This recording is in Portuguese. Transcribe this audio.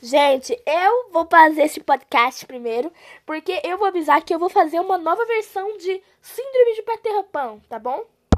Gente, eu vou fazer esse podcast primeiro, porque eu vou avisar que eu vou fazer uma nova versão de Síndrome de Peter Pan, tá bom?